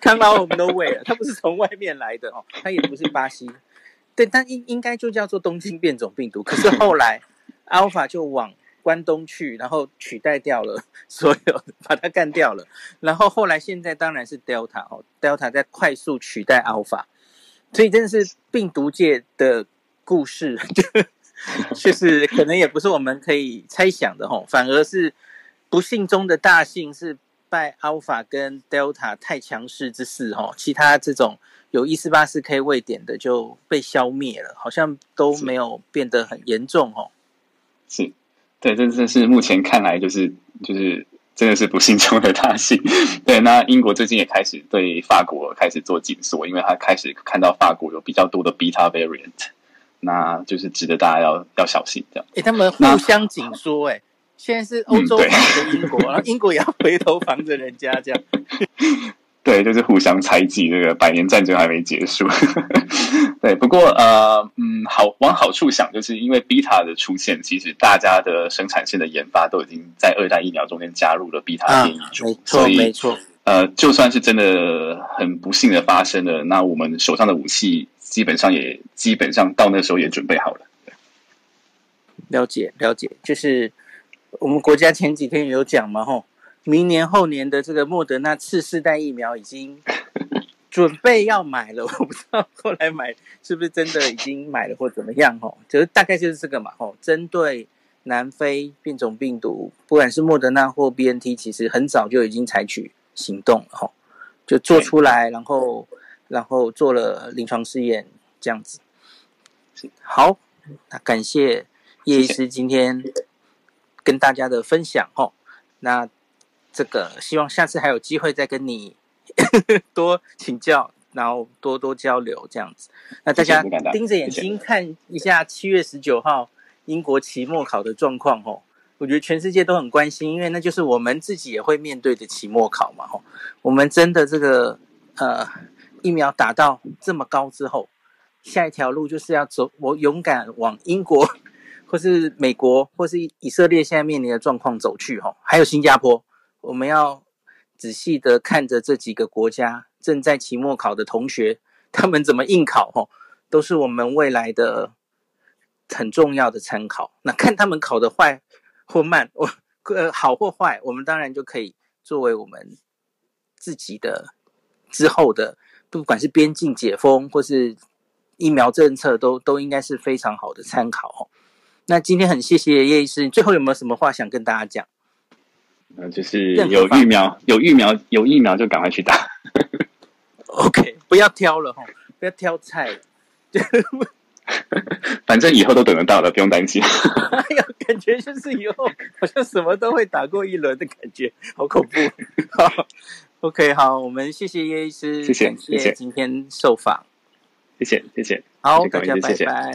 come out of nowhere，它不是从外面来的哦，它也不是巴西，对，但应应该就叫做东京变种病毒。可是后来 [LAUGHS] Alpha 就往关东去，然后取代掉了 [LAUGHS] 所有，把它干掉了。然后后来现在当然是 Delta 哦，Delta 在快速取代 Alpha，所以真的是病毒界的故事。[LAUGHS] 就是可能也不是我们可以猜想的吼，反而是不幸中的大幸，是拜 Alpha 跟 Delta 太强势之势吼，其他这种有一四八四 K 位点的就被消灭了，好像都没有变得很严重吼。是，对，这这是目前看来就是就是真的是不幸中的大幸。[LAUGHS] 对，那英国最近也开始对法国开始做紧缩，因为他开始看到法国有比较多的 Beta variant。那就是值得大家要要小心这样。哎，他们互相紧缩哎，现在是欧洲防着英国，嗯、然后英国也要回头防着人家这样。[LAUGHS] 对，就是互相猜忌，这个百年战争还没结束。[LAUGHS] 对，不过呃嗯，好往好处想，就是因为 Beta 的出现，其实大家的生产线的研发都已经在二代疫苗中间加入了 Beta 变异株，没错没错。呃，就算是真的很不幸的发生了，那我们手上的武器。基本上也基本上到那时候也准备好了。了解了解，就是我们国家前几天有讲嘛，吼，明年后年的这个莫德纳次世代疫苗已经 [LAUGHS] 准备要买了，我不知道后来买是不是真的已经买了或怎么样，吼，就是大概就是这个嘛，吼，针对南非变种病毒，不管是莫德纳或 BNT，其实很早就已经采取行动了，吼，就做出来，然后。然后做了临床试验，这样子。好，那感谢叶医师今天跟大家的分享哦。那这个希望下次还有机会再跟你 [LAUGHS] 多请教，然后多多交流这样子。那大家盯着眼睛看一下七月十九号英国期末考的状况哦。我觉得全世界都很关心，因为那就是我们自己也会面对的期末考嘛。吼，我们真的这个呃。疫苗打到这么高之后，下一条路就是要走，我勇敢往英国，或是美国，或是以色列现在面临的状况走去哈，还有新加坡，我们要仔细的看着这几个国家正在期末考的同学，[LAUGHS] 他们怎么应考哈，都是我们未来的很重要的参考。那看他们考得坏或慢，我 [LAUGHS] 呃好或坏，我们当然就可以作为我们自己的之后的。不管是边境解封，或是疫苗政策，都都应该是非常好的参考哦。那今天很谢谢叶医师，最后有没有什么话想跟大家讲？呃，就是有疫苗，有疫苗，有疫苗就赶快去打。OK，不要挑了哈，不要挑菜。[LAUGHS] 反正以后都等得到了，不用担心。哎呀，感觉就是以后好像什么都会打过一轮的感觉，好恐怖。好。[LAUGHS] OK，好，我们谢谢叶医师，谢谢，谢谢今天受访，谢谢，谢谢，好，大家拜拜。